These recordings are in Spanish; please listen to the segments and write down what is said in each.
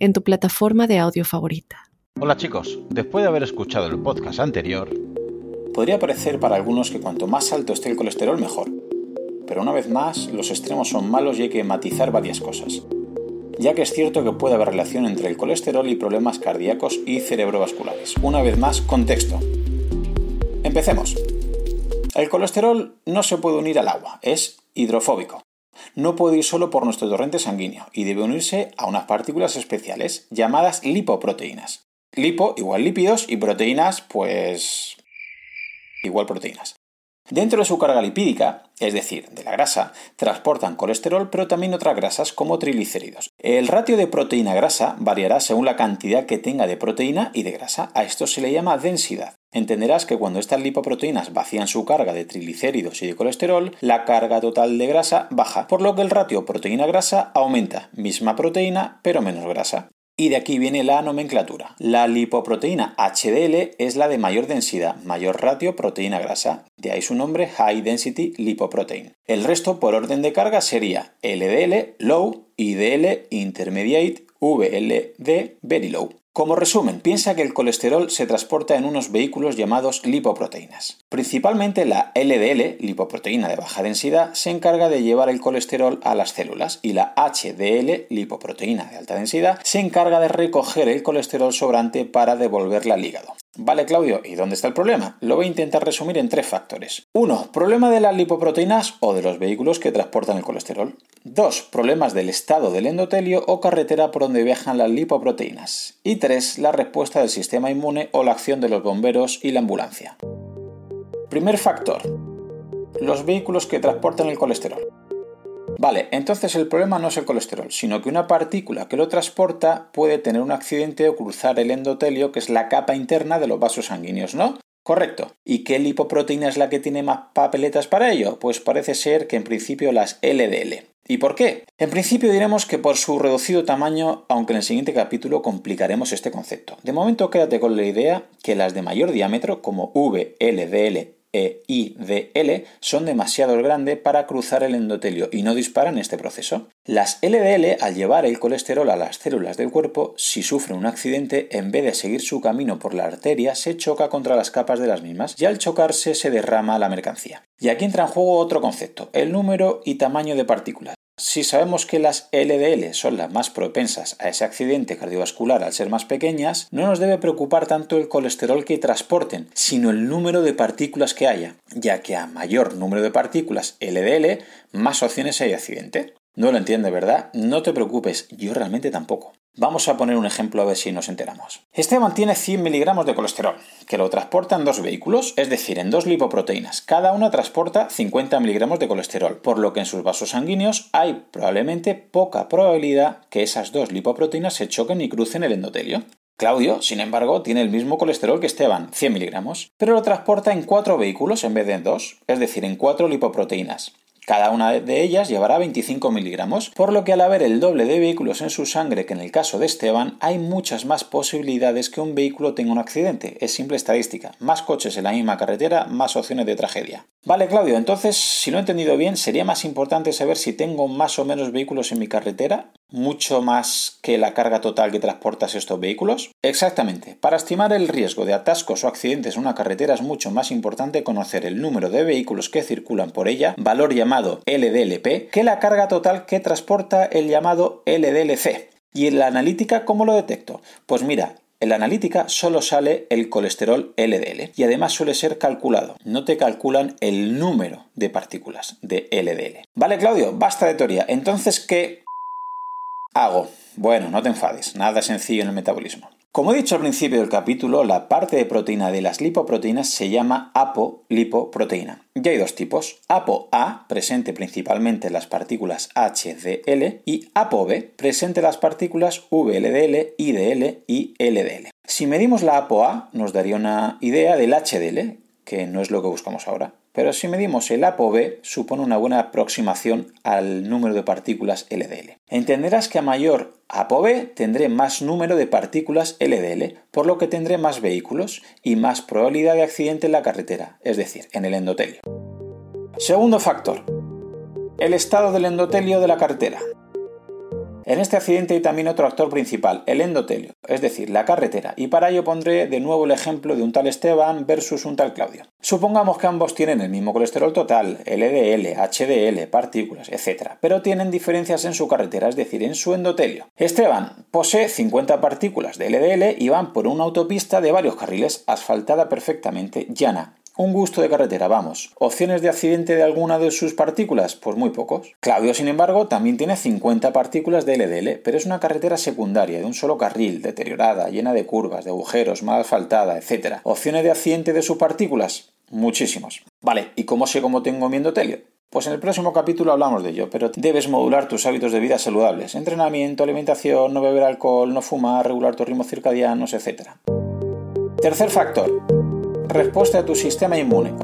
en tu plataforma de audio favorita. Hola chicos, después de haber escuchado el podcast anterior, podría parecer para algunos que cuanto más alto esté el colesterol mejor. Pero una vez más, los extremos son malos y hay que matizar varias cosas. Ya que es cierto que puede haber relación entre el colesterol y problemas cardíacos y cerebrovasculares. Una vez más, contexto. Empecemos. El colesterol no se puede unir al agua, es hidrofóbico no puede ir solo por nuestro torrente sanguíneo y debe unirse a unas partículas especiales llamadas lipoproteínas. Lipo igual lípidos y proteínas pues igual proteínas. Dentro de su carga lipídica, es decir, de la grasa, transportan colesterol, pero también otras grasas como triglicéridos. El ratio de proteína-grasa variará según la cantidad que tenga de proteína y de grasa. A esto se le llama densidad. Entenderás que cuando estas lipoproteínas vacían su carga de triglicéridos y de colesterol, la carga total de grasa baja, por lo que el ratio proteína-grasa aumenta, misma proteína pero menos grasa. Y de aquí viene la nomenclatura. La lipoproteína HDL es la de mayor densidad, mayor ratio proteína-grasa. De ahí su nombre High Density Lipoprotein. El resto por orden de carga sería LDL, Low, IDL, Intermediate, VLD, Very Low. Como resumen, piensa que el colesterol se transporta en unos vehículos llamados lipoproteínas. Principalmente la LDL, lipoproteína de baja densidad, se encarga de llevar el colesterol a las células y la HDL, lipoproteína de alta densidad, se encarga de recoger el colesterol sobrante para devolverla al hígado. Vale, Claudio, ¿y dónde está el problema? Lo voy a intentar resumir en tres factores. 1. Problema de las lipoproteínas o de los vehículos que transportan el colesterol. 2. Problemas del estado del endotelio o carretera por donde viajan las lipoproteínas. Y 3. La respuesta del sistema inmune o la acción de los bomberos y la ambulancia. Primer factor. Los vehículos que transportan el colesterol. Vale, entonces el problema no es el colesterol, sino que una partícula que lo transporta puede tener un accidente o cruzar el endotelio, que es la capa interna de los vasos sanguíneos, ¿no? Correcto. ¿Y qué lipoproteína es la que tiene más papeletas para ello? Pues parece ser que en principio las LDL. ¿Y por qué? En principio diremos que por su reducido tamaño, aunque en el siguiente capítulo complicaremos este concepto. De momento quédate con la idea que las de mayor diámetro, como VLDL e I de L son demasiado grandes para cruzar el endotelio y no disparan este proceso. Las LDL, al llevar el colesterol a las células del cuerpo, si sufren un accidente, en vez de seguir su camino por la arteria, se choca contra las capas de las mismas y al chocarse se derrama la mercancía. Y aquí entra en juego otro concepto, el número y tamaño de partículas. Si sabemos que las LDL son las más propensas a ese accidente cardiovascular al ser más pequeñas, no nos debe preocupar tanto el colesterol que transporten, sino el número de partículas que haya, ya que a mayor número de partículas LDL, más opciones hay de accidente. No lo entiende, ¿verdad? No te preocupes, yo realmente tampoco. Vamos a poner un ejemplo a ver si nos enteramos. Esteban tiene 100 miligramos de colesterol, que lo transportan dos vehículos, es decir, en dos lipoproteínas. Cada una transporta 50 miligramos de colesterol, por lo que en sus vasos sanguíneos hay probablemente poca probabilidad que esas dos lipoproteínas se choquen y crucen el endotelio. Claudio, sin embargo, tiene el mismo colesterol que Esteban, 100 miligramos, pero lo transporta en cuatro vehículos en vez de en dos, es decir, en cuatro lipoproteínas. Cada una de ellas llevará 25 miligramos, por lo que al haber el doble de vehículos en su sangre que en el caso de Esteban, hay muchas más posibilidades que un vehículo tenga un accidente. Es simple estadística. Más coches en la misma carretera, más opciones de tragedia. Vale, Claudio, entonces, si lo he entendido bien, sería más importante saber si tengo más o menos vehículos en mi carretera mucho más que la carga total que transportas estos vehículos? Exactamente. Para estimar el riesgo de atascos o accidentes en una carretera es mucho más importante conocer el número de vehículos que circulan por ella, valor llamado LDLP, que la carga total que transporta el llamado LDLC. ¿Y en la analítica cómo lo detecto? Pues mira, en la analítica solo sale el colesterol LDL y además suele ser calculado. No te calculan el número de partículas de LDL. Vale, Claudio, basta de teoría. Entonces, ¿qué hago? Bueno, no te enfades, nada sencillo en el metabolismo. Como he dicho al principio del capítulo, la parte de proteína de las lipoproteínas se llama apolipoproteína. Ya hay dos tipos, ApoA, presente principalmente en las partículas HDL, y ApoB, presente en las partículas VLDL, IDL y LDL. Si medimos la ApoA, nos daría una idea del HDL, que no es lo que buscamos ahora. Pero si medimos el ApoB, supone una buena aproximación al número de partículas LDL. Entenderás que a mayor ApoB tendré más número de partículas LDL, por lo que tendré más vehículos y más probabilidad de accidente en la carretera, es decir, en el endotelio. Segundo factor, el estado del endotelio de la carretera. En este accidente hay también otro actor principal, el endotelio, es decir, la carretera, y para ello pondré de nuevo el ejemplo de un tal Esteban versus un tal Claudio. Supongamos que ambos tienen el mismo colesterol total, LDL, HDL, partículas, etc., pero tienen diferencias en su carretera, es decir, en su endotelio. Esteban posee 50 partículas de LDL y van por una autopista de varios carriles, asfaltada perfectamente, llana, un gusto de carretera, vamos. ¿Opciones de accidente de alguna de sus partículas? Pues muy pocos. Claudio, sin embargo, también tiene 50 partículas de LDL, pero es una carretera secundaria, de un solo carril, deteriorada, llena de curvas, de agujeros, mal asfaltada, etc. ¿Opciones de accidente de sus partículas? Muchísimos. Vale, ¿y cómo sé cómo tengo mi endotelio? Pues en el próximo capítulo hablamos de ello, pero debes modular tus hábitos de vida saludables. Entrenamiento, alimentación, no beber alcohol, no fumar, regular tus ritmos circadianos, etc. Tercer factor respuesta a tu sistema inmune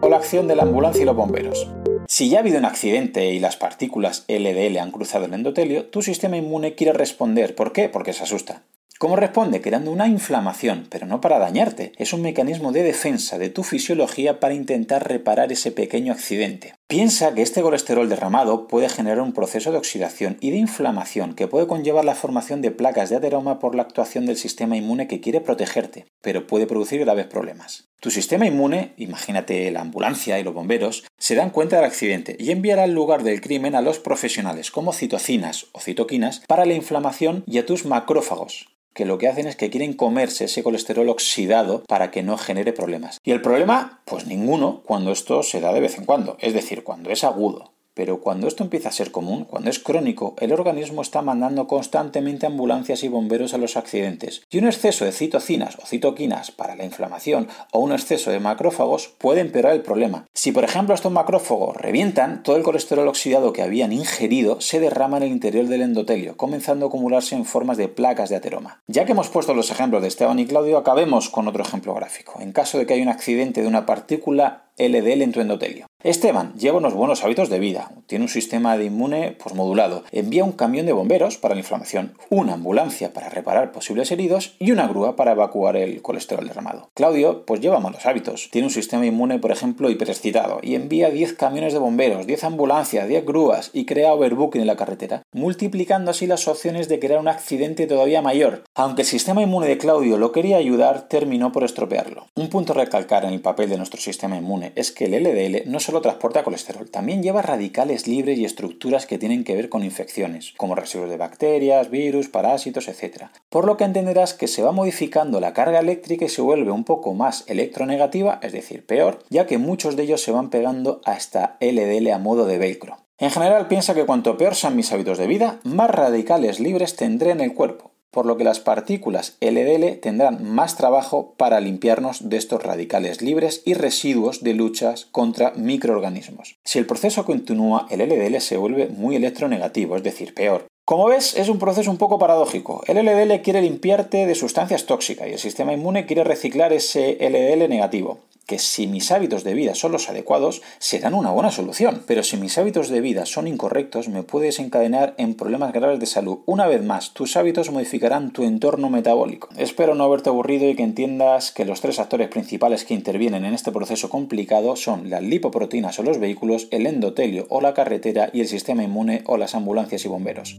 o la acción de la ambulancia y los bomberos. Si ya ha habido un accidente y las partículas LDL han cruzado el endotelio, tu sistema inmune quiere responder. ¿Por qué? Porque se asusta. ¿Cómo responde? Creando una inflamación, pero no para dañarte. Es un mecanismo de defensa de tu fisiología para intentar reparar ese pequeño accidente. Piensa que este colesterol derramado puede generar un proceso de oxidación y de inflamación que puede conllevar la formación de placas de ateroma por la actuación del sistema inmune que quiere protegerte, pero puede producir graves problemas. Tu sistema inmune, imagínate la ambulancia y los bomberos, se dan cuenta del accidente y enviará al lugar del crimen a los profesionales como citocinas o citoquinas para la inflamación y a tus macrófagos, que lo que hacen es que quieren comerse ese colesterol oxidado para que no genere problemas. ¿Y el problema? Pues ninguno cuando esto se da de vez en cuando, es decir, cuando es agudo. Pero cuando esto empieza a ser común, cuando es crónico, el organismo está mandando constantemente ambulancias y bomberos a los accidentes. Y un exceso de citocinas o citoquinas para la inflamación o un exceso de macrófagos puede empeorar el problema. Si por ejemplo estos macrófagos revientan, todo el colesterol oxidado que habían ingerido se derrama en el interior del endotelio, comenzando a acumularse en formas de placas de ateroma. Ya que hemos puesto los ejemplos de Esteban y Claudio, acabemos con otro ejemplo gráfico. En caso de que haya un accidente de una partícula LDL en tu endotelio. Esteban lleva unos buenos hábitos de vida, tiene un sistema de inmune pues, modulado, envía un camión de bomberos para la inflamación, una ambulancia para reparar posibles heridos y una grúa para evacuar el colesterol derramado. Claudio pues lleva malos hábitos, tiene un sistema inmune por ejemplo hiperexcitado y envía 10 camiones de bomberos, 10 ambulancias, 10 grúas y crea overbooking en la carretera, multiplicando así las opciones de crear un accidente todavía mayor. Aunque el sistema inmune de Claudio lo quería ayudar, terminó por estropearlo. Un punto a recalcar en el papel de nuestro sistema inmune es que el LDL no solo transporta colesterol, también lleva radicales libres y estructuras que tienen que ver con infecciones, como residuos de bacterias, virus, parásitos, etc. Por lo que entenderás que se va modificando la carga eléctrica y se vuelve un poco más electronegativa, es decir, peor, ya que muchos de ellos se van pegando a esta LDL a modo de velcro. En general piensa que cuanto peor sean mis hábitos de vida, más radicales libres tendré en el cuerpo, por lo que las partículas LDL tendrán más trabajo para limpiarnos de estos radicales libres y residuos de luchas contra microorganismos. Si el proceso continúa, el LDL se vuelve muy electronegativo, es decir, peor. Como ves, es un proceso un poco paradójico. El LDL quiere limpiarte de sustancias tóxicas y el sistema inmune quiere reciclar ese LDL negativo que si mis hábitos de vida son los adecuados, serán una buena solución. Pero si mis hábitos de vida son incorrectos, me puede desencadenar en problemas graves de salud. Una vez más, tus hábitos modificarán tu entorno metabólico. Espero no haberte aburrido y que entiendas que los tres actores principales que intervienen en este proceso complicado son las lipoproteínas o los vehículos, el endotelio o la carretera y el sistema inmune o las ambulancias y bomberos.